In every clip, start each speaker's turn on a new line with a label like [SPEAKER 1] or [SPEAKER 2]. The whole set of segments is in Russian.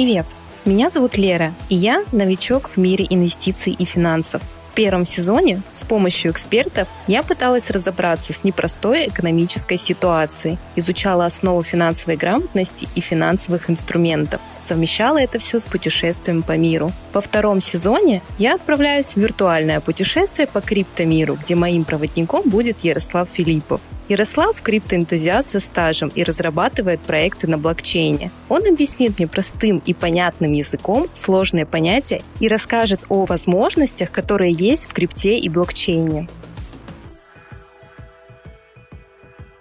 [SPEAKER 1] привет! Меня зовут Лера, и я новичок в мире инвестиций и финансов. В первом сезоне с помощью экспертов я пыталась разобраться с непростой экономической ситуацией, изучала основу финансовой грамотности и финансовых инструментов, совмещала это все с путешествием по миру. Во втором сезоне я отправляюсь в виртуальное путешествие по криптомиру, где моим проводником будет Ярослав Филиппов. Ярослав – криптоэнтузиаст со стажем и разрабатывает проекты на блокчейне. Он объяснит мне простым и понятным языком сложные понятия и расскажет о возможностях, которые есть в крипте и блокчейне.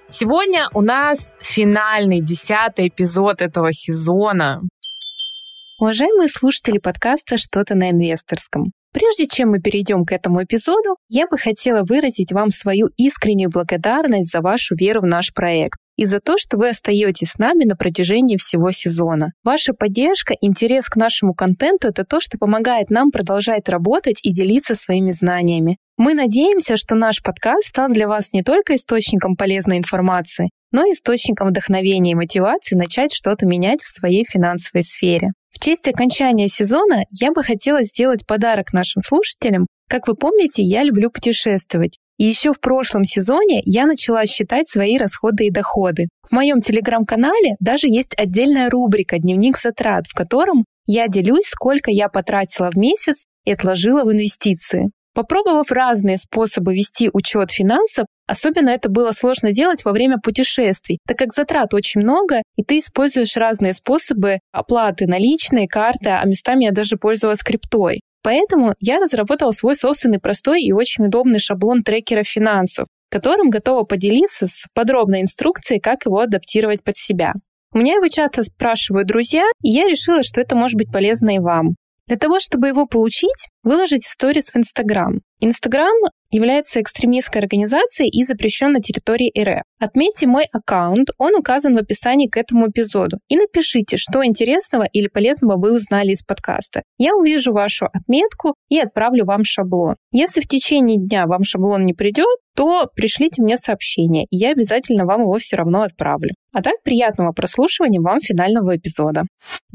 [SPEAKER 2] Сегодня у нас финальный десятый эпизод этого сезона.
[SPEAKER 1] Уважаемые слушатели подкаста «Что-то на инвесторском». Прежде чем мы перейдем к этому эпизоду, я бы хотела выразить вам свою искреннюю благодарность за вашу веру в наш проект и за то, что вы остаетесь с нами на протяжении всего сезона. Ваша поддержка, интерес к нашему контенту — это то, что помогает нам продолжать работать и делиться своими знаниями. Мы надеемся, что наш подкаст стал для вас не только источником полезной информации, но и источником вдохновения и мотивации начать что-то менять в своей финансовой сфере. В честь окончания сезона я бы хотела сделать подарок нашим слушателям. Как вы помните, я люблю путешествовать. И еще в прошлом сезоне я начала считать свои расходы и доходы. В моем телеграм-канале даже есть отдельная рубрика «Дневник затрат», в котором я делюсь, сколько я потратила в месяц и отложила в инвестиции. Попробовав разные способы вести учет финансов, особенно это было сложно делать во время путешествий, так как затрат очень много, и ты используешь разные способы оплаты наличные, карты, а местами я даже пользовалась криптой. Поэтому я разработала свой собственный простой и очень удобный шаблон трекера финансов, которым готова поделиться с подробной инструкцией, как его адаптировать под себя. У меня его часто спрашивают друзья, и я решила, что это может быть полезно и вам. Для того, чтобы его получить, выложите сторис в Инстаграм. Инстаграм является экстремистской организацией и запрещен на территории РФ. Отметьте мой аккаунт, он указан в описании к этому эпизоду. И напишите, что интересного или полезного вы узнали из подкаста. Я увижу вашу отметку и отправлю вам шаблон. Если в течение дня вам шаблон не придет, то пришлите мне сообщение, и я обязательно вам его все равно отправлю. А так, приятного прослушивания вам финального эпизода.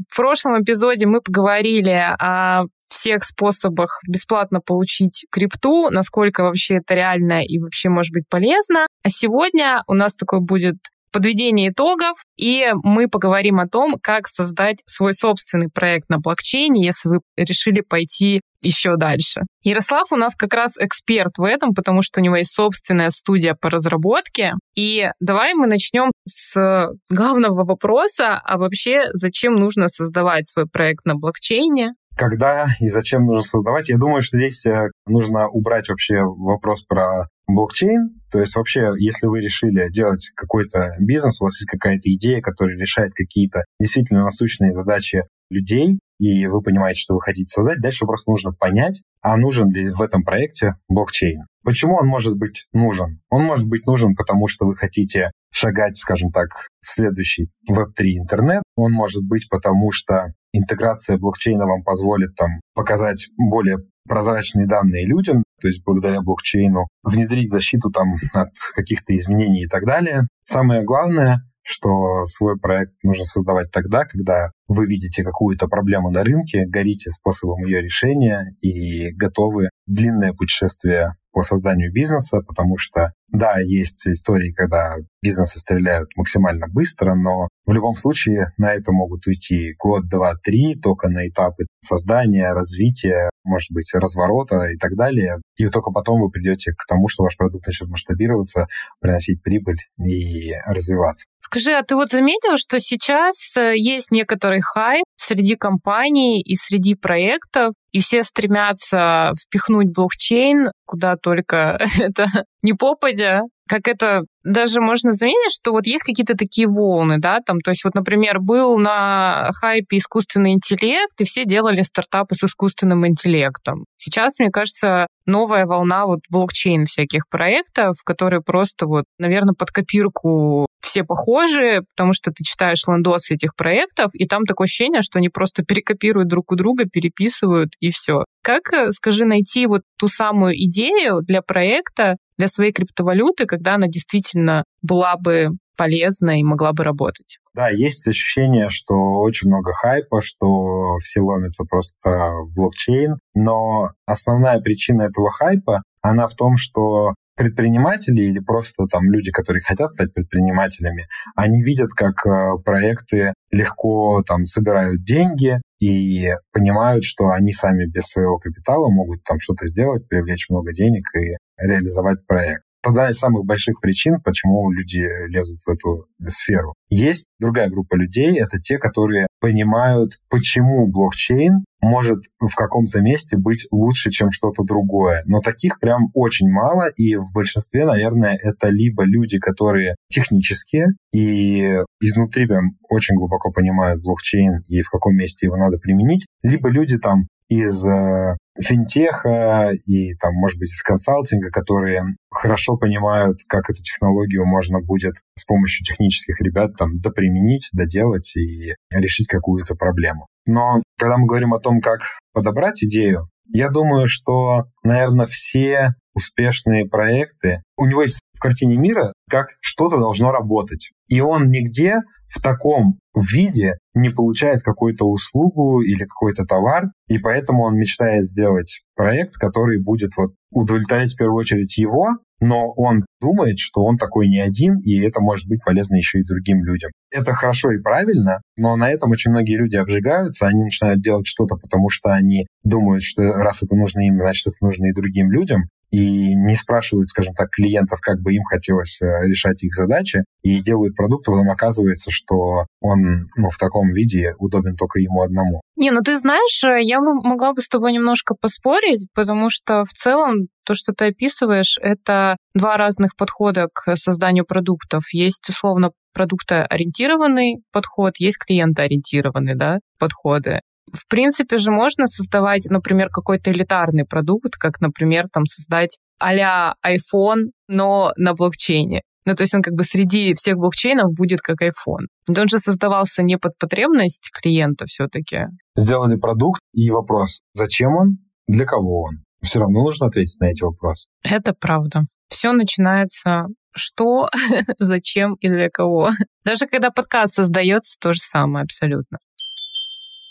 [SPEAKER 2] В прошлом эпизоде мы поговорили о всех способах бесплатно получить крипту, насколько вообще это реально и вообще может быть полезно. А сегодня у нас такой будет подведение итогов, и мы поговорим о том, как создать свой собственный проект на блокчейне, если вы решили пойти еще дальше. Ярослав у нас как раз эксперт в этом, потому что у него есть собственная студия по разработке. И давай мы начнем с главного вопроса, а вообще зачем нужно создавать свой проект на блокчейне?
[SPEAKER 3] Когда и зачем нужно создавать. Я думаю, что здесь э, нужно убрать вообще вопрос про блокчейн. То есть вообще, если вы решили делать какой-то бизнес, у вас есть какая-то идея, которая решает какие-то действительно насущные задачи людей, и вы понимаете, что вы хотите создать, дальше просто нужно понять, а нужен ли в этом проекте блокчейн. Почему он может быть нужен? Он может быть нужен, потому что вы хотите шагать, скажем так, в следующий Web3 интернет. Он может быть потому, что интеграция блокчейна вам позволит там показать более прозрачные данные людям, то есть благодаря блокчейну внедрить защиту там от каких-то изменений и так далее. Самое главное, что свой проект нужно создавать тогда, когда вы видите какую-то проблему на рынке, горите способом ее решения и готовы длинное путешествие по созданию бизнеса, потому что, да, есть истории, когда бизнесы стреляют максимально быстро, но в любом случае на это могут уйти год, два, три, только на этапы создания, развития, может быть, разворота и так далее. И только потом вы придете к тому, что ваш продукт начнет масштабироваться, приносить прибыль и развиваться.
[SPEAKER 2] Скажи, а ты вот заметил, что сейчас э, есть некоторый хайп среди компаний и среди проектов, и все стремятся впихнуть блокчейн куда только это не попадя, как это даже можно заметить, что вот есть какие-то такие волны, да, там, то есть вот, например, был на хайпе искусственный интеллект, и все делали стартапы с искусственным интеллектом. Сейчас, мне кажется, новая волна вот блокчейн всяких проектов, которые просто вот, наверное, под копирку все похожи, потому что ты читаешь лендосы этих проектов, и там такое ощущение, что они просто перекопируют друг у друга, переписывают, и все. Как, э, скажи, найти вот ту самую идею для проекта, для своей криптовалюты, когда она действительно была бы
[SPEAKER 1] полезна и могла бы работать.
[SPEAKER 3] Да, есть ощущение, что очень много хайпа, что все ломятся просто в блокчейн, но основная причина этого хайпа, она в том, что предприниматели или просто там люди, которые хотят стать предпринимателями, они видят, как э, проекты легко там собирают деньги и понимают, что они сами без своего капитала могут там что-то сделать, привлечь много денег и реализовать проект одна из самых больших причин, почему люди лезут в эту сферу. Есть другая группа людей, это те, которые понимают, почему блокчейн может в каком-то месте быть лучше, чем что-то другое. Но таких прям очень мало, и в большинстве, наверное, это либо люди, которые технические и изнутри прям очень глубоко понимают блокчейн и в каком месте его надо применить, либо люди там из э, финтеха и там, может быть, из консалтинга, которые хорошо понимают, как эту технологию можно будет с помощью технических ребят там доприменить, доделать и решить какую-то проблему. Но когда мы говорим о том, как подобрать идею, я думаю, что, наверное, все успешные проекты, у него есть в картине мира, как что-то должно работать. И он нигде в таком виде не получает какую-то услугу или какой-то товар, и поэтому он мечтает сделать проект, который будет вот удовлетворять в первую очередь его, но он думает, что он такой не один, и это может быть полезно еще и другим людям. Это хорошо и правильно, но на этом очень многие люди обжигаются, они начинают делать что-то, потому что они думают, что раз это нужно им, значит, это нужно и другим людям, и не спрашивают, скажем так, клиентов, как бы им хотелось э, решать их задачи, и делают продукт, а потом оказывается, что он ну, в таком виде удобен только ему одному.
[SPEAKER 1] Не, ну ты знаешь, э, я бы могла бы с тобой немножко поспорить, потому что в целом то, что ты описываешь, это два разных подхода к созданию продуктов. Есть, условно, продуктоориентированный подход, есть клиентоориентированный да, подходы. В принципе же можно создавать, например, какой-то элитарный продукт, как, например, там создать а-ля iPhone, но на блокчейне. Ну, то есть он как бы среди всех блокчейнов будет как iPhone. Но он же создавался не под потребность клиента все-таки.
[SPEAKER 3] Сделали продукт и вопрос, зачем он, для кого он? Все равно нужно ответить на эти вопросы.
[SPEAKER 1] Это правда. Все начинается что, зачем и для кого. Даже когда подкаст создается, то же самое абсолютно.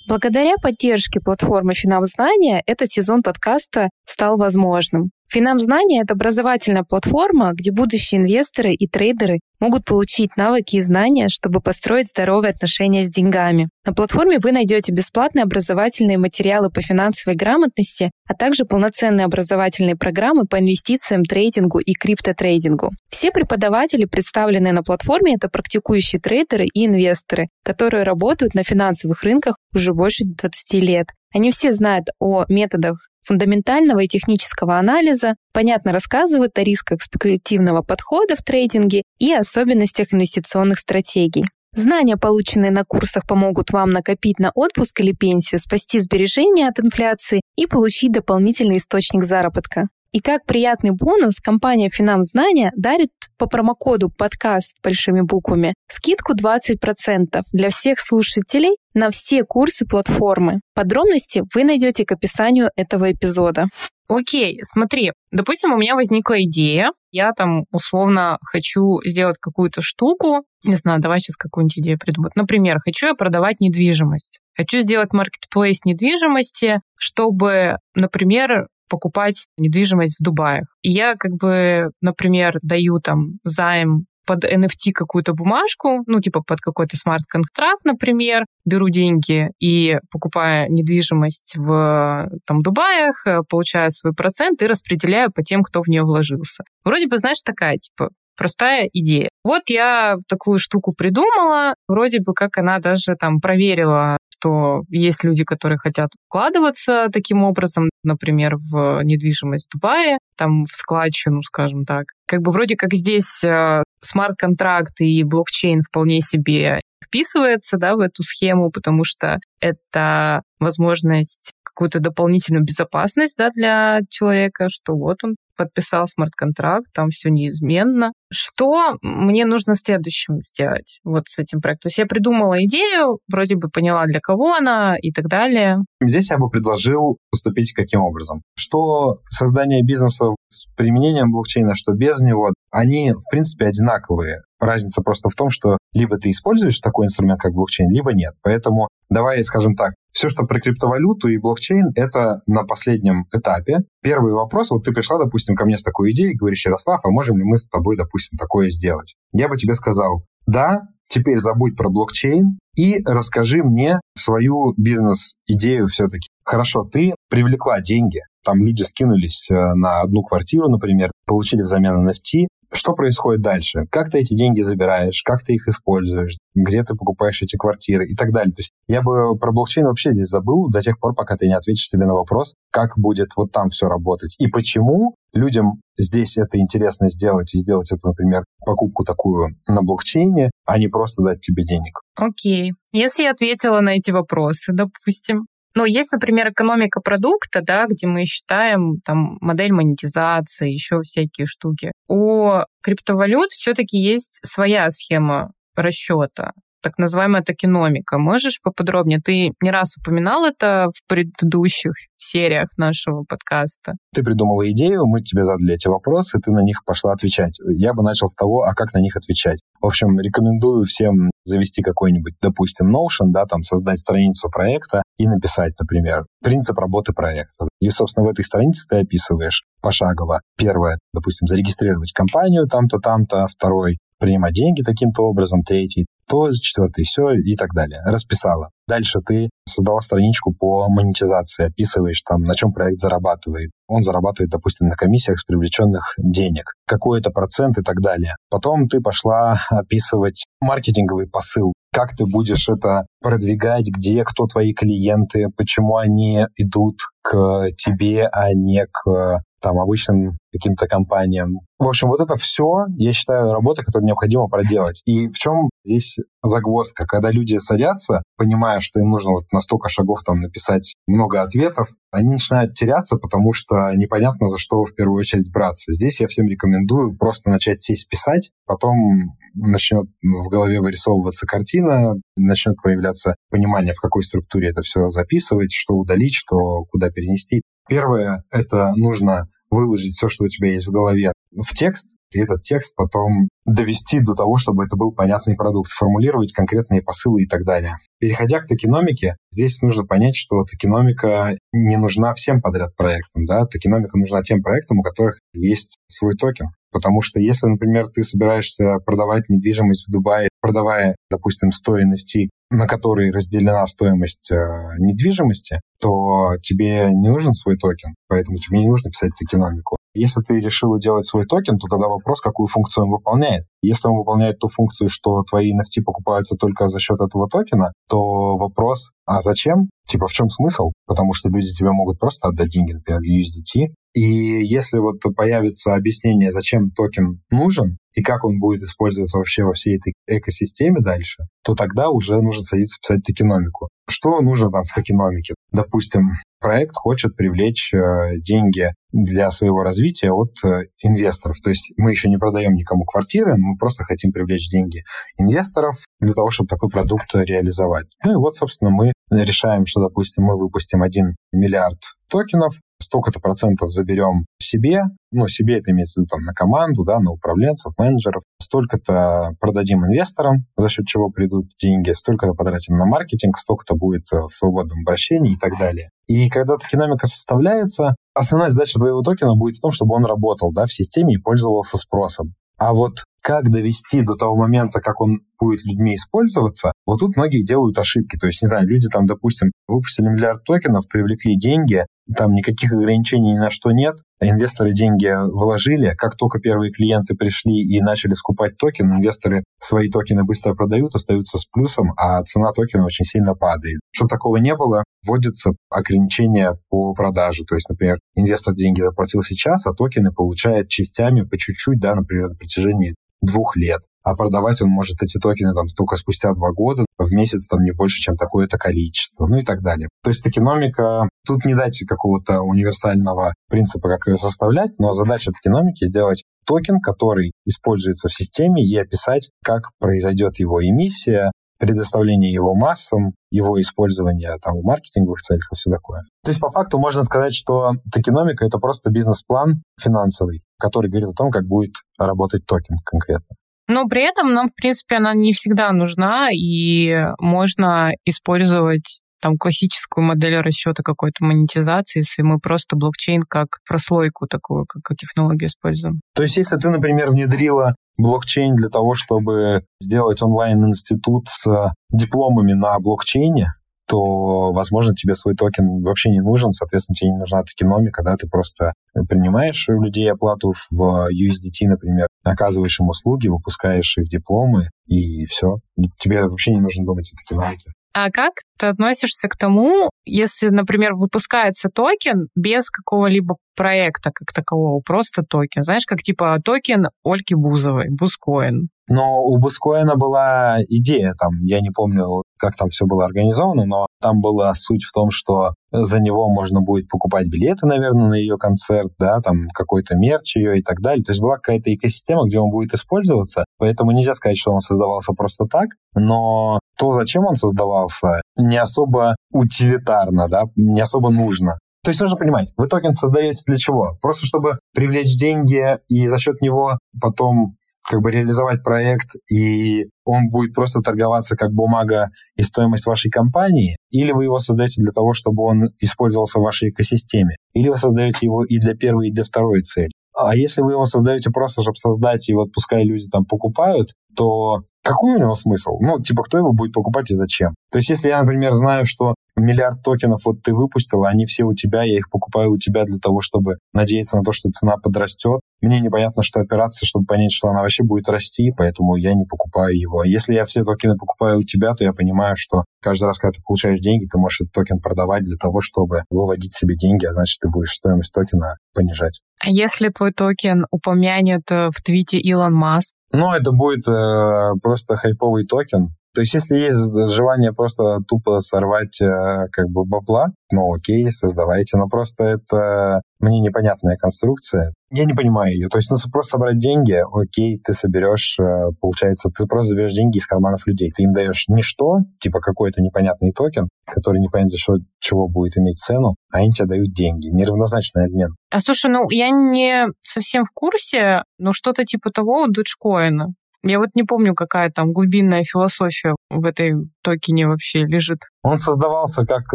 [SPEAKER 4] Благодаря поддержке платформы «Финам-знания» этот сезон подкаста стал возможным. «Финам-знания» — это образовательная платформа, где будущие инвесторы и трейдеры могут получить навыки и знания, чтобы построить здоровые отношения с деньгами. На платформе вы найдете бесплатные образовательные материалы по финансовой грамотности, а также полноценные образовательные программы по инвестициям, трейдингу и криптотрейдингу. Все преподаватели, представленные на платформе, это практикующие трейдеры и инвесторы, которые работают на финансовых рынках уже больше 20 лет. Они все знают о методах фундаментального и технического анализа, понятно рассказывают о рисках спекулятивного подхода в трейдинге и особенностях инвестиционных стратегий. Знания, полученные на курсах, помогут вам накопить на отпуск или пенсию, спасти сбережения от инфляции и получить дополнительный источник заработка. И как приятный бонус, компания Финам Знания дарит по промокоду подкаст большими буквами скидку 20% для всех слушателей на все курсы платформы. Подробности вы найдете к описанию этого эпизода.
[SPEAKER 1] Окей, смотри, допустим, у меня возникла идея, я там условно хочу сделать какую-то штуку, не знаю, давай сейчас какую-нибудь идею придумать. Например, хочу я продавать недвижимость. Хочу сделать маркетплейс недвижимости, чтобы, например, покупать недвижимость в Дубае. И я как бы, например, даю там займ под NFT какую-то бумажку, ну, типа под какой-то смарт-контракт, например, беру деньги и покупаю недвижимость в там, Дубаях, э, получаю свой процент и распределяю по тем, кто в нее вложился. Вроде бы, знаешь, такая, типа, простая идея. Вот я такую штуку придумала, вроде бы как она даже там проверила что есть люди, которые хотят вкладываться таким образом, например, в недвижимость в Дубае, там в складчину, скажем так. Как бы вроде как здесь э, смарт-контракт и блокчейн вполне себе вписывается да, в эту схему, потому что это возможность какую-то дополнительную безопасность да, для человека, что вот он подписал смарт-контракт, там все неизменно. Что мне нужно следующим сделать вот с этим проектом? То есть я придумала идею, вроде бы поняла, для кого она и так далее.
[SPEAKER 3] Здесь я бы предложил поступить каким образом? Что создание бизнеса с применением блокчейна, что без него, они, в принципе, одинаковые разница просто в том, что либо ты используешь такой инструмент, как блокчейн, либо нет. Поэтому давай, скажем так, все, что про криптовалюту и блокчейн, это на последнем этапе. Первый вопрос, вот ты пришла, допустим, ко мне с такой идеей, говоришь, Ярослав, а можем ли мы с тобой, допустим, такое сделать? Я бы тебе сказал, да, теперь забудь про блокчейн и расскажи мне свою бизнес-идею все-таки. Хорошо, ты привлекла деньги, там люди скинулись э, на одну квартиру, например, получили взамен NFT, что происходит дальше? Как ты эти деньги забираешь? Как ты их используешь? Где ты покупаешь эти квартиры? И так далее. То есть я бы про блокчейн вообще здесь забыл до тех пор, пока ты не ответишь себе на вопрос, как будет вот там все работать. И почему людям здесь это интересно сделать и сделать это, например, покупку такую на блокчейне, а не просто дать тебе денег.
[SPEAKER 1] Окей. Если я ответила на эти вопросы, допустим, но есть, например, экономика продукта, да, где мы считаем там модель монетизации, еще всякие штуки. У криптовалют все-таки есть своя схема расчета так называемая токеномика. Можешь поподробнее? Ты не раз упоминал это в предыдущих сериях нашего подкаста.
[SPEAKER 3] Ты придумала идею, мы тебе задали эти вопросы, ты на них пошла отвечать. Я бы начал с того, а как на них отвечать. В общем, рекомендую всем завести какой-нибудь, допустим, Notion, да, там создать страницу проекта и написать, например, принцип работы проекта. И, собственно, в этой странице ты описываешь пошагово. Первое, допустим, зарегистрировать компанию там-то, там-то. Второй, принимать деньги таким-то образом. Третий, то, четвертый, все и так далее. Расписала. Дальше ты создала страничку по монетизации, описываешь там, на чем проект зарабатывает. Он зарабатывает, допустим, на комиссиях с привлеченных денег, какой-то процент и так далее. Потом ты пошла описывать маркетинговый посыл, как ты будешь это продвигать, где, кто твои клиенты, почему они идут к тебе, а не к там, обычным каким-то компаниям. В общем, вот это все, я считаю, работа, которую необходимо проделать. И в чем здесь загвоздка? Когда люди садятся, понимая, что им нужно вот на столько шагов там написать много ответов, они начинают теряться, потому что непонятно, за что в первую очередь браться. Здесь я всем рекомендую просто начать сесть писать, потом начнет в голове вырисовываться картина, начнет появляться понимание, в какой структуре это все записывать, что удалить, что куда перенести. Первое — это нужно выложить все, что у тебя есть в голове, в текст, и этот текст потом довести до того, чтобы это был понятный продукт, сформулировать конкретные посылы и так далее. Переходя к токеномике, здесь нужно понять, что токеномика не нужна всем подряд проектам. Да? Токеномика нужна тем проектам, у которых есть свой токен. Потому что если, например, ты собираешься продавать недвижимость в Дубае, продавая, допустим, 100 NFT, на которые разделена стоимость э, недвижимости, то тебе не нужен свой токен, поэтому тебе не нужно писать токеномику. Если ты решил делать свой токен, то тогда вопрос, какую функцию он выполняет. Если он выполняет ту функцию, что твои NFT покупаются только за счет этого токена, то вопрос, а зачем? Типа, в чем смысл? Потому что люди тебе могут просто отдать деньги, например, в USDT. И если вот появится объяснение, зачем токен нужен и как он будет использоваться вообще во всей этой экосистеме дальше, то тогда уже нужно садиться писать токеномику. Что нужно там в токеномике? Допустим, проект хочет привлечь э, деньги для своего развития от э, инвесторов. То есть мы еще не продаем никому квартиры, мы просто хотим привлечь деньги инвесторов для того, чтобы такой продукт реализовать. Ну и вот, собственно, мы решаем, что, допустим, мы выпустим 1 миллиард токенов, столько-то процентов заберем себе, ну, себе это имеется в виду там на команду, да, на управленцев, менеджеров, столько-то продадим инвесторам, за счет чего придут деньги, столько-то потратим на маркетинг, столько-то будет э, в свободном обращении и так далее. И когда токеномика составляется, основная задача твоего токена будет в том, чтобы он работал да, в системе и пользовался спросом. А вот как довести до того момента, как он будет людьми использоваться, вот тут многие делают ошибки. То есть, не знаю, люди там, допустим, выпустили миллиард токенов, привлекли деньги, там никаких ограничений ни на что нет, инвесторы деньги вложили, как только первые клиенты пришли и начали скупать токен, инвесторы свои токены быстро продают, остаются с плюсом, а цена токена очень сильно падает. Чтобы такого не было, вводится ограничение по продаже. То есть, например, инвестор деньги заплатил сейчас, а токены получает частями по чуть-чуть, да, например, на протяжении двух лет. А продавать он может эти токены там только спустя два года, в месяц там не больше, чем такое-то количество, ну и так далее. То есть токеномика, тут не дать какого-то универсального принципа, как ее составлять, но задача токеномики сделать токен, который используется в системе, и описать, как произойдет его эмиссия, предоставление его массам, его использование там, в маркетинговых целях и все такое. То есть по факту можно сказать, что токеномика — это просто бизнес-план финансовый, который говорит о том, как будет работать токен конкретно.
[SPEAKER 1] Но при этом нам, в принципе, она не всегда нужна, и можно использовать там классическую модель расчета какой-то монетизации, если мы просто блокчейн как прослойку такую, как технологию используем.
[SPEAKER 3] То есть, если ты, например, внедрила блокчейн для того, чтобы сделать онлайн-институт с дипломами на блокчейне, то, возможно, тебе свой токен вообще не нужен, соответственно, тебе не нужна токеномика, да, ты просто принимаешь у людей оплату в USDT, например, оказываешь им услуги, выпускаешь их дипломы, и все. Тебе вообще не нужно думать о токеномике.
[SPEAKER 1] А как ты относишься к тому, если, например, выпускается токен без какого-либо проекта как такового, просто токен? Знаешь, как типа токен Ольги Бузовой, Бузкоин.
[SPEAKER 3] Но у Бузкоина была идея, там, я не помню, как там все было организовано, но там была суть в том, что за него можно будет покупать билеты, наверное, на ее концерт, да, там какой-то мерч ее и так далее. То есть была какая-то экосистема, где он будет использоваться, поэтому нельзя сказать, что он создавался просто так, но то, зачем он создавался, не особо утилитарно, да, не особо нужно. То есть нужно понимать, вы токен создаете для чего? Просто чтобы привлечь деньги и за счет него потом как бы реализовать проект, и он будет просто торговаться как бумага и стоимость вашей компании, или вы его создаете для того, чтобы он использовался в вашей экосистеме, или вы создаете его и для первой, и для второй цели. А если вы его создаете просто, чтобы создать, и вот пускай люди там покупают, то какой у него смысл? Ну, типа, кто его будет покупать и зачем? То есть, если я, например, знаю, что миллиард токенов вот ты выпустил, они все у тебя, я их покупаю у тебя для того, чтобы надеяться на то, что цена подрастет. Мне непонятно, что операция, чтобы понять, что она вообще будет расти, поэтому я не покупаю его. А если я все токены покупаю у тебя, то я понимаю, что каждый раз, когда ты получаешь деньги, ты можешь этот токен продавать для того, чтобы выводить себе деньги, а значит, ты будешь стоимость токена понижать.
[SPEAKER 1] А если твой токен упомянет э, в твите Илон Маск,
[SPEAKER 3] ну, это будет э, просто хайповый токен. То есть, если есть желание просто тупо сорвать э, как бы бабла, ну окей, создавайте, но просто это мне непонятная конструкция. Я не понимаю ее. То есть, ну, просто собрать деньги, окей, ты соберешь, э, получается, ты просто заберешь деньги из карманов людей. Ты им даешь ничто, типа какой-то непонятный токен, который непонятно за счет чего будет иметь цену, а они тебе дают деньги. Неравнозначный обмен.
[SPEAKER 1] А слушай, ну, я не совсем в курсе, но что-то типа того у Dogecoin. Я вот не помню, какая там глубинная философия в этой токене вообще лежит.
[SPEAKER 3] Он создавался как,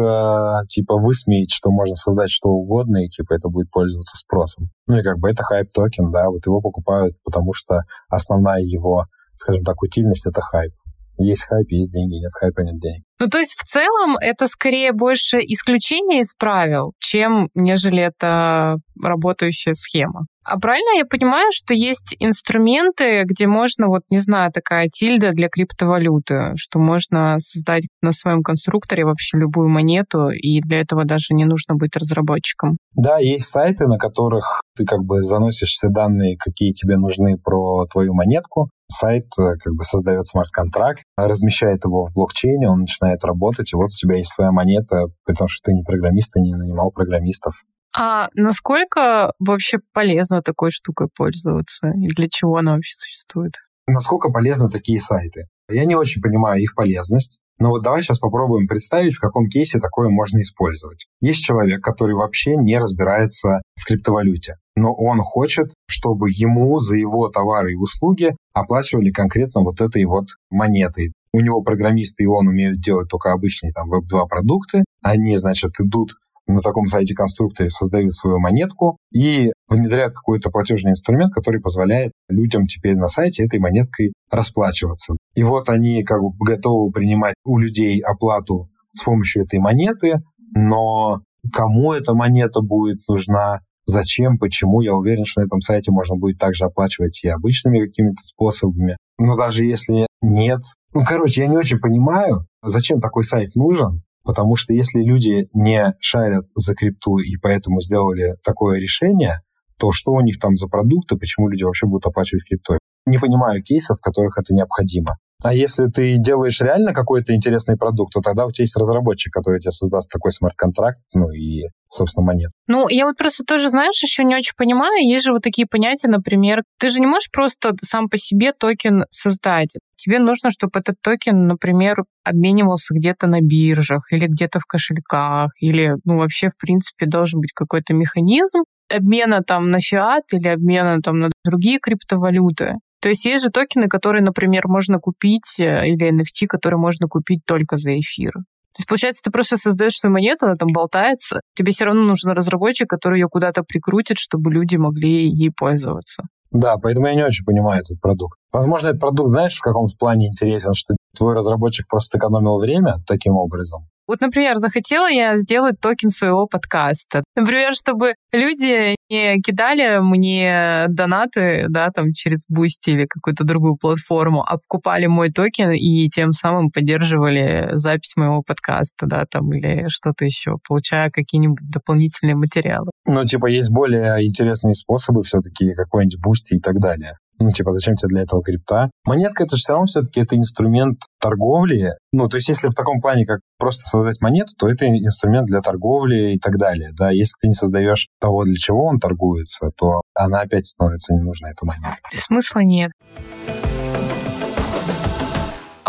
[SPEAKER 3] э, типа, высмеять, что можно создать что угодно, и, типа, это будет пользоваться спросом. Ну и как бы это хайп-токен, да, вот его покупают, потому что основная его, скажем так, утильность — это хайп. Есть хайп, есть деньги, нет хайпа, нет денег.
[SPEAKER 1] Ну, то есть в целом это скорее больше исключение из правил, чем нежели это работающая схема. А правильно я понимаю, что есть инструменты, где можно, вот, не знаю, такая тильда для криптовалюты, что можно создать на своем конструкторе вообще любую монету, и для этого даже не нужно быть разработчиком?
[SPEAKER 3] Да, есть сайты, на которых ты как бы заносишь все данные, какие тебе нужны про твою монетку, сайт э, как бы создает смарт-контракт, размещает его в блокчейне, он начинает работать, и вот у тебя есть своя монета, при том, что ты не программист, ты не нанимал программистов.
[SPEAKER 1] А насколько вообще полезно такой штукой пользоваться? И для чего она вообще существует?
[SPEAKER 3] Насколько полезны такие сайты? Я не очень понимаю их полезность. Но вот давай сейчас попробуем представить, в каком кейсе такое можно использовать. Есть человек, который вообще не разбирается в криптовалюте, но он хочет, чтобы ему за его товары и услуги оплачивали конкретно вот этой вот монетой. У него программисты и он умеют делать только обычные там веб-2 продукты. Они, значит, идут на таком сайте конструкторе создают свою монетку и внедряют какой-то платежный инструмент, который позволяет людям теперь на сайте этой монеткой расплачиваться. И вот они как бы готовы принимать у людей оплату с помощью этой монеты, но кому эта монета будет нужна, зачем, почему, я уверен, что на этом сайте можно будет также оплачивать и обычными какими-то способами. Но даже если нет, ну, короче, я не очень понимаю, зачем такой сайт нужен, Потому что если люди не шарят за крипту и поэтому сделали такое решение, то что у них там за продукты, почему люди вообще будут оплачивать криптой? Не понимаю кейсов, в которых это необходимо. А если ты делаешь реально какой-то интересный продукт, то тогда у тебя есть разработчик, который тебе создаст такой смарт-контракт, ну и, собственно, монет.
[SPEAKER 1] Ну, я вот просто тоже, знаешь, еще не очень понимаю, есть же вот такие понятия, например, ты же не можешь просто сам по себе токен создать. Тебе нужно, чтобы этот токен, например, обменивался где-то на биржах или где-то в кошельках, или, ну, вообще, в принципе, должен быть какой-то механизм обмена там на фиат или обмена там на другие криптовалюты. То есть есть же токены, которые, например, можно купить, э, или NFT, которые можно купить только за эфир. То есть, получается, ты просто создаешь свою монету, она там болтается. Тебе все равно нужен разработчик, который ее куда-то прикрутит, чтобы люди могли ей пользоваться.
[SPEAKER 3] Да, поэтому я не очень понимаю этот продукт. Возможно, этот продукт, знаешь, в каком плане интересен, что твой разработчик просто сэкономил время таким образом,
[SPEAKER 1] вот, например, захотела я сделать токен своего подкаста. Например, чтобы люди не кидали мне донаты, да, там через Boosty или какую-то другую платформу, а покупали мой токен и тем самым поддерживали запись моего подкаста, да, там, или что-то еще, получая какие-нибудь дополнительные материалы.
[SPEAKER 3] Ну, типа, есть более интересные способы все-таки, какой-нибудь Boosty и так далее. Ну, типа, зачем тебе для этого крипта? Монетка это же все равно все-таки это инструмент торговли. Ну, то есть, если в таком плане, как просто создать монету, то это инструмент для торговли и так далее. Да, если ты не создаешь того, для чего он торгуется, то она опять становится ненужной, эта монета.
[SPEAKER 1] Смысла нет.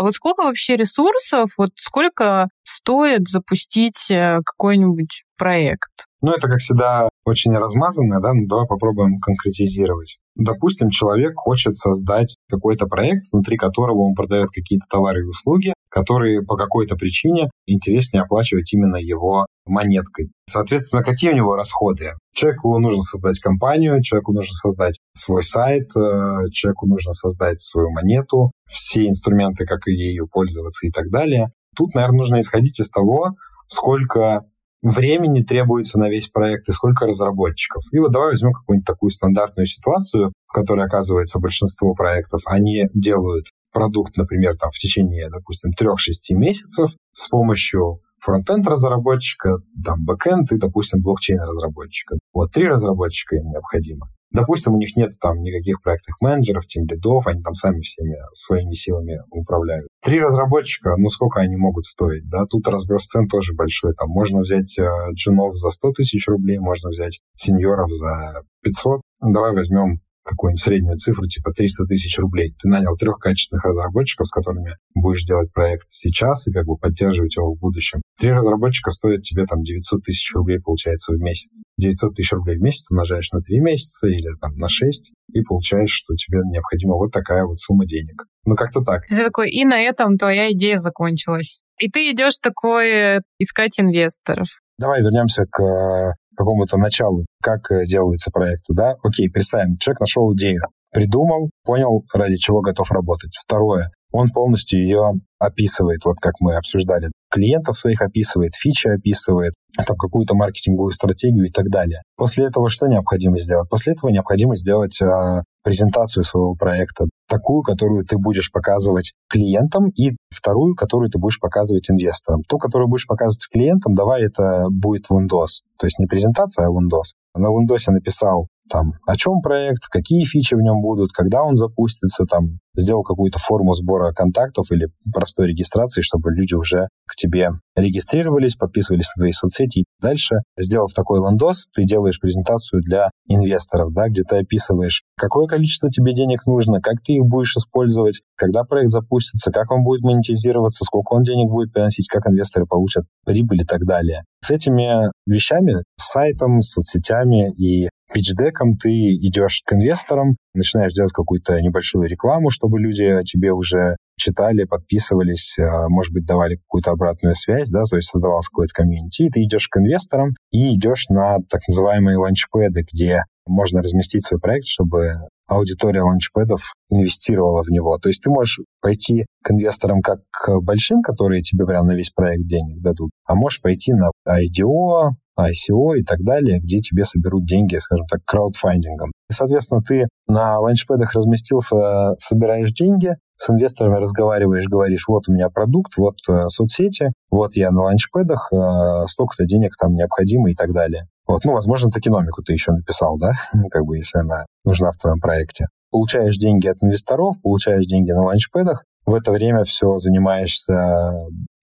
[SPEAKER 1] А вот сколько вообще ресурсов, вот сколько стоит запустить э, какой-нибудь проект?
[SPEAKER 3] Ну, это, как всегда, очень размазанное, да, ну, давай попробуем конкретизировать. Допустим, человек хочет создать какой-то проект, внутри которого он продает какие-то товары и услуги, которые по какой-то причине интереснее оплачивать именно его монеткой. Соответственно, какие у него расходы? Человеку нужно создать компанию, человеку нужно создать свой сайт, э, человеку нужно создать свою монету, все инструменты, как ею пользоваться и так далее. Тут, наверное, нужно исходить из того, сколько времени требуется на весь проект и сколько разработчиков. И вот давай возьмем какую-нибудь такую стандартную ситуацию, в которой оказывается большинство проектов. Они делают продукт, например, там, в течение, допустим, 3-6 месяцев с помощью frontend разработчика, там, backend и, допустим, блокчейн разработчика. Вот три разработчика им необходимо. Допустим, у них нет там никаких проектных менеджеров, team lead ов, они там сами всеми своими силами управляют. Три разработчика, ну сколько они могут стоить, да? Тут разброс цен тоже большой. Там можно взять э, джунов за 100 тысяч рублей, можно взять сеньоров за 500. Давай возьмем какую-нибудь среднюю цифру, типа 300 тысяч рублей. Ты нанял трех качественных разработчиков, с которыми будешь делать проект сейчас и как бы поддерживать его в будущем. Три разработчика стоят тебе там 900 тысяч рублей, получается, в месяц. 900 тысяч рублей в месяц умножаешь на 3 месяца или там на 6, и получаешь, что тебе необходима вот такая вот сумма денег. Ну, как-то так.
[SPEAKER 1] Это такой, и на этом твоя идея закончилась. И ты идешь такой э, искать инвесторов.
[SPEAKER 3] Давай вернемся к э, какому-то началу, как э, делаются проекты, да? Окей, представим, человек нашел идею, придумал, понял, ради чего готов работать. Второе, он полностью ее описывает, вот как мы обсуждали. Клиентов своих описывает, фичи описывает, там какую-то маркетинговую стратегию и так далее. После этого что необходимо сделать? После этого необходимо сделать э, презентацию своего проекта, такую, которую ты будешь показывать клиентам, и вторую, которую ты будешь показывать инвесторам. Ту, которую будешь показывать клиентам, давай это будет Windows. То есть не презентация, а Windows. На Windows написал там, о чем проект, какие фичи в нем будут, когда он запустится, там, сделал какую-то форму сбора контактов или простой регистрации, чтобы люди уже к тебе регистрировались, подписывались на твои соцсети. И дальше, сделав такой лендос, ты делаешь презентацию для инвесторов, да, где ты описываешь, какое количество тебе денег нужно, как ты их будешь использовать, когда проект запустится, как он будет монетизироваться, сколько он денег будет приносить, как инвесторы получат прибыль и так далее. С этими вещами, с сайтом, соцсетями и питчдеком ты идешь к инвесторам, начинаешь делать какую-то небольшую рекламу, чтобы люди о тебе уже читали, подписывались, а, может быть, давали какую-то обратную связь, да, то есть создавался какой-то комьюнити, и ты идешь к инвесторам и идешь на так называемые ланчпэды, где можно разместить свой проект, чтобы аудитория ланчпэдов инвестировала в него. То есть ты можешь пойти к инвесторам как к большим, которые тебе прям на весь проект денег дадут, а можешь пойти на IDO, ICO и так далее, где тебе соберут деньги, скажем так, краудфандингом. И, соответственно, ты на ланчпэдах разместился, собираешь деньги, с инвесторами разговариваешь, говоришь, вот у меня продукт, вот э, соцсети, вот я на ланчпэдах, э, столько-то денег там необходимо и так далее. Вот, ну, возможно, токеномику ты еще написал, да, как бы, если она нужна в твоем проекте. Получаешь деньги от инвесторов, получаешь деньги на ланчпэдах, в это время все занимаешься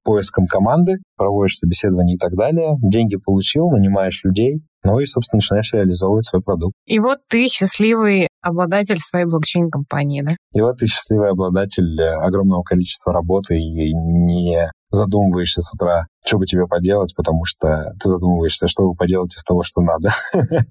[SPEAKER 3] поиском команды, проводишь собеседование и так далее, деньги получил, нанимаешь людей, ну и, собственно, начинаешь реализовывать свой продукт.
[SPEAKER 1] И вот ты счастливый обладатель своей блокчейн-компании, да?
[SPEAKER 3] И вот ты счастливый обладатель э, огромного количества работы и не задумываешься с утра, что бы тебе поделать, потому что ты задумываешься, что бы поделать из того, что надо.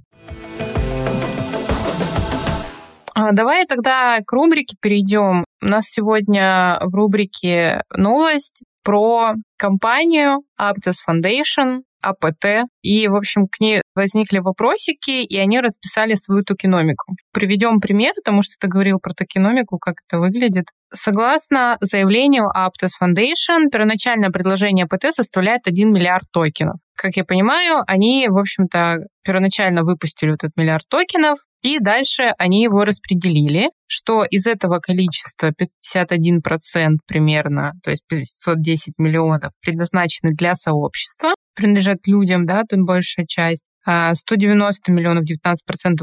[SPEAKER 1] А, давай тогда к рубрике перейдем. У нас сегодня в рубрике новость про компанию Aptos Foundation, АПТ. И, в общем, к ней возникли вопросики, и они расписали свою токеномику. Приведем пример, потому что ты говорил про токеномику, как это выглядит. Согласно заявлению Aptos Foundation, первоначальное предложение АПТ составляет 1 миллиард токенов. Как я понимаю, они, в общем-то, первоначально выпустили вот этот миллиард токенов, и дальше они его распределили, что из этого количества 51% примерно, то есть 510 миллионов, предназначены для сообщества, принадлежат людям, да, тут большая часть. 190 а миллионов, 19%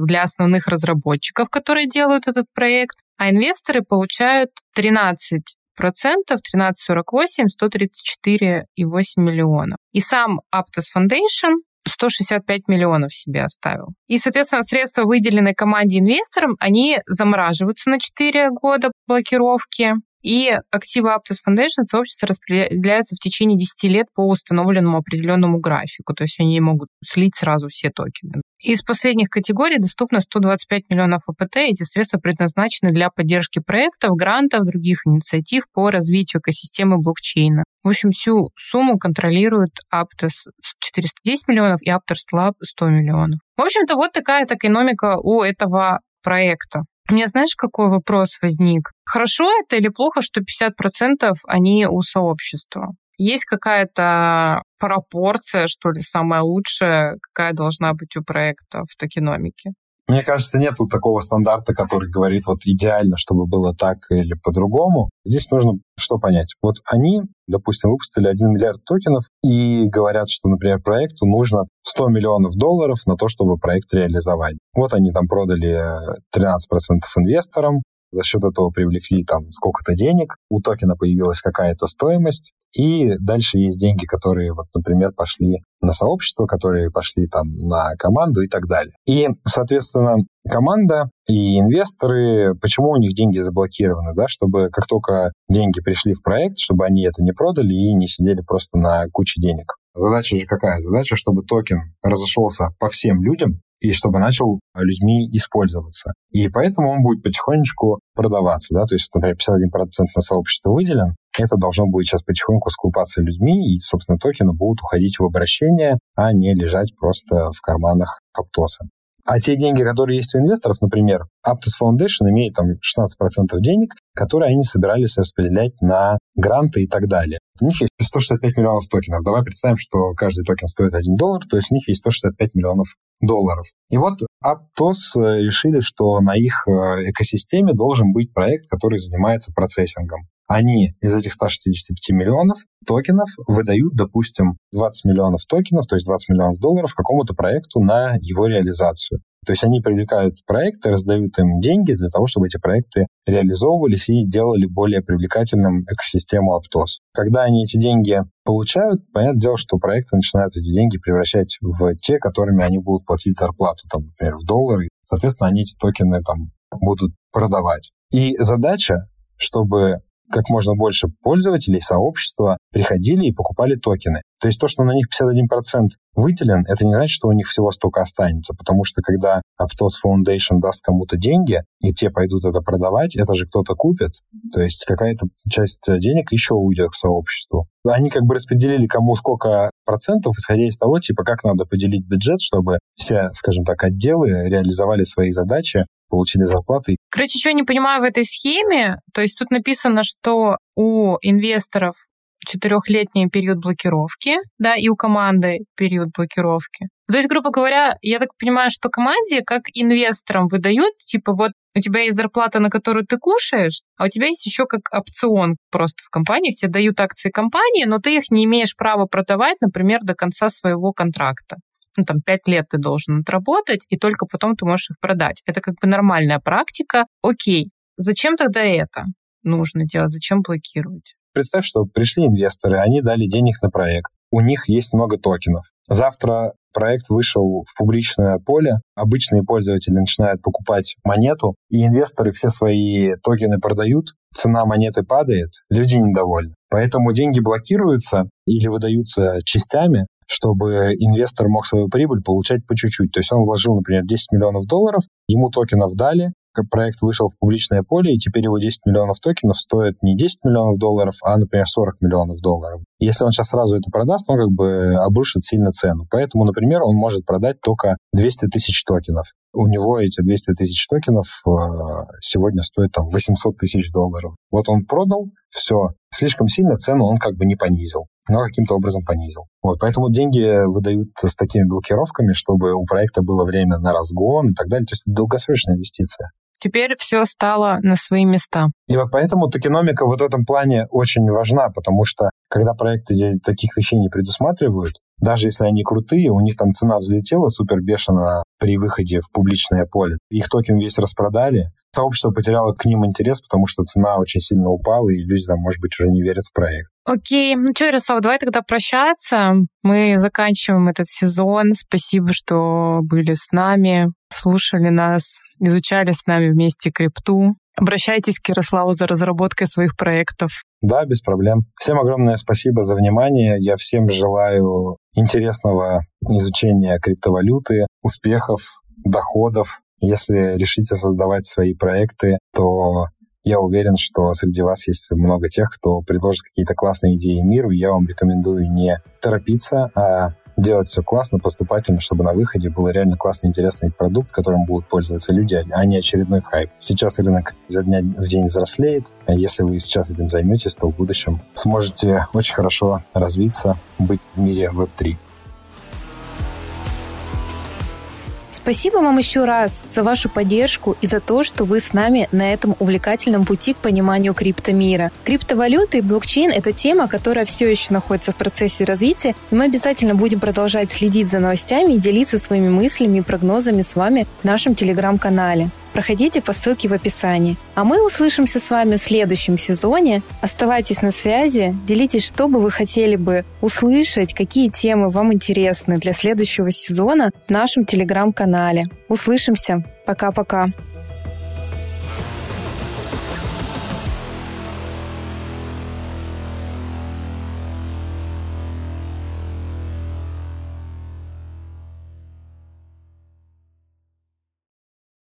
[SPEAKER 1] для основных разработчиков, которые делают этот проект, а инвесторы получают 13 процентов, 13,48, 134,8 миллионов. И сам Aptos Foundation 165 миллионов себе оставил. И, соответственно, средства, выделенные команде инвесторам, они замораживаются на 4 года блокировки. И активы Aptos Foundation сообщества распределяются в течение 10 лет по установленному определенному графику. То есть они могут слить сразу все токены. Из последних категорий доступно 125 миллионов АПТ. Эти средства предназначены для поддержки проектов, грантов, других инициатив по развитию экосистемы блокчейна. В общем, всю сумму контролирует Aptos 410 миллионов и Aptos Lab 100 миллионов. В общем-то, вот такая экономика у этого проекта. У меня знаешь, какой вопрос возник? Хорошо это или плохо, что 50% они у сообщества? Есть какая-то пропорция, что ли, самая лучшая, какая должна быть у проекта в токеномике?
[SPEAKER 3] Мне кажется, нету такого стандарта, который говорит вот идеально, чтобы было так или по-другому. Здесь нужно что понять. Вот они, допустим, выпустили 1 миллиард токенов и говорят, что, например, проекту нужно 100 миллионов долларов на то, чтобы проект реализовать. Вот они там продали 13% инвесторам, за счет этого привлекли там сколько-то денег, у токена появилась какая-то стоимость, и дальше есть деньги, которые, вот, например, пошли на сообщество, которые пошли там на команду и так далее. И, соответственно, команда и инвесторы, почему у них деньги заблокированы, да, чтобы как только деньги пришли в проект, чтобы они это не продали и не сидели просто на куче денег. Задача же какая? Задача, чтобы токен разошелся по всем людям, и чтобы начал людьми использоваться. И поэтому он будет потихонечку продаваться, да, то есть, например, 51% на сообщество выделен, это должно будет сейчас потихоньку скупаться людьми, и, собственно, токены будут уходить в обращение, а не лежать просто в карманах Аптоса. А те деньги, которые есть у инвесторов, например, Aptos Foundation имеет там 16% денег, которые они собирались распределять на гранты и так далее. У них есть 165 миллионов токенов. Давай представим, что каждый токен стоит 1 доллар, то есть у них есть 165 миллионов долларов. И вот Aptos э, решили, что на их э, экосистеме должен быть проект, который занимается процессингом. Они из этих 165 миллионов токенов выдают, допустим, 20 миллионов токенов, то есть 20 миллионов долларов какому-то проекту на его реализацию. То есть они привлекают проекты, раздают им деньги для того, чтобы эти проекты реализовывались и делали более привлекательным экосистему Aptos. Когда они эти деньги получают, понятное дело, что проекты начинают эти деньги превращать в те, которыми они будут платить зарплату, там, например, в доллары. Соответственно, они эти токены там будут продавать. И задача, чтобы как можно больше пользователей, сообщества приходили и покупали токены. То есть то, что на них 51% выделен, это не значит, что у них всего столько останется, потому что когда Aptos Foundation даст кому-то деньги, и те пойдут это продавать, это же кто-то купит, то есть какая-то часть денег еще уйдет к сообществу. Они как бы распределили кому сколько процентов, исходя из того, типа, как надо поделить бюджет, чтобы все, скажем так, отделы реализовали свои задачи получили зарплаты.
[SPEAKER 1] Короче, я не понимаю в этой схеме, то есть тут написано, что у инвесторов четырехлетний период блокировки, да, и у команды период блокировки. То есть, грубо говоря, я так понимаю, что команде, как инвесторам, выдают, типа, вот у тебя есть зарплата, на которую ты кушаешь, а у тебя есть еще как опцион просто в компаниях. Тебе дают акции компании, но ты их не имеешь права продавать, например, до конца своего контракта ну, там, пять лет ты должен отработать, и только потом ты можешь их продать. Это как бы нормальная практика. Окей, зачем тогда это нужно делать? Зачем блокировать?
[SPEAKER 3] Представь, что пришли инвесторы, они дали денег на проект. У них есть много токенов. Завтра проект вышел в публичное поле, обычные пользователи начинают покупать монету, и инвесторы все свои токены продают, цена монеты падает, люди недовольны. Поэтому деньги блокируются или выдаются частями, чтобы инвестор мог свою прибыль получать по чуть-чуть. То есть он вложил, например, 10 миллионов долларов, ему токенов дали, проект вышел в публичное поле, и теперь его 10 миллионов токенов стоит не 10 миллионов долларов, а, например, 40 миллионов долларов. Если он сейчас сразу это продаст, он как бы обрушит сильно цену. Поэтому, например, он может продать только 200 тысяч токенов. У него эти 200 тысяч токенов э, сегодня стоят там 800 тысяч долларов. Вот он продал, все, слишком сильно цену он как бы не понизил но каким-то образом понизил. Вот, поэтому деньги выдают с такими блокировками, чтобы у проекта было время на разгон и так далее. То есть это долгосрочная инвестиция.
[SPEAKER 1] Теперь все стало на свои места.
[SPEAKER 3] И вот поэтому токеномика вот в этом плане очень важна, потому что когда проекты таких вещей не предусматривают, даже если они крутые, у них там цена взлетела супер бешено при выходе в публичное поле. Их токен весь распродали, сообщество потеряло к ним интерес, потому что цена очень сильно упала, и люди там, может быть, уже не верят в проект.
[SPEAKER 1] Окей, ну что, Ярослав, давай тогда прощаться. Мы заканчиваем этот сезон. Спасибо, что были с нами, слушали нас, изучали с нами вместе крипту. Обращайтесь к Ярославу за разработкой своих проектов.
[SPEAKER 3] Да, без проблем. Всем огромное спасибо за внимание. Я всем желаю интересного изучения криптовалюты, успехов, доходов. Если решите создавать свои проекты, то я уверен, что среди вас есть много тех, кто предложит какие-то классные идеи миру. Я вам рекомендую не торопиться, а делать все классно, поступательно, чтобы на выходе был реально классный, интересный продукт, которым будут пользоваться люди, а не очередной хайп. Сейчас рынок за дня в день взрослеет. Если вы сейчас этим займетесь, то в будущем сможете очень хорошо развиться, быть в мире Web3.
[SPEAKER 4] Спасибо вам еще раз за вашу поддержку и за то, что вы с нами на этом увлекательном пути к пониманию криптомира. Криптовалюты и блокчейн – это тема, которая все еще находится в процессе развития, и мы обязательно будем продолжать следить за новостями и делиться своими мыслями и прогнозами с вами в нашем телеграм-канале проходите по ссылке в описании. А мы услышимся с вами в следующем сезоне. Оставайтесь на связи, делитесь, что бы вы хотели бы услышать, какие темы вам интересны для следующего сезона в нашем телеграм-канале. Услышимся. Пока-пока.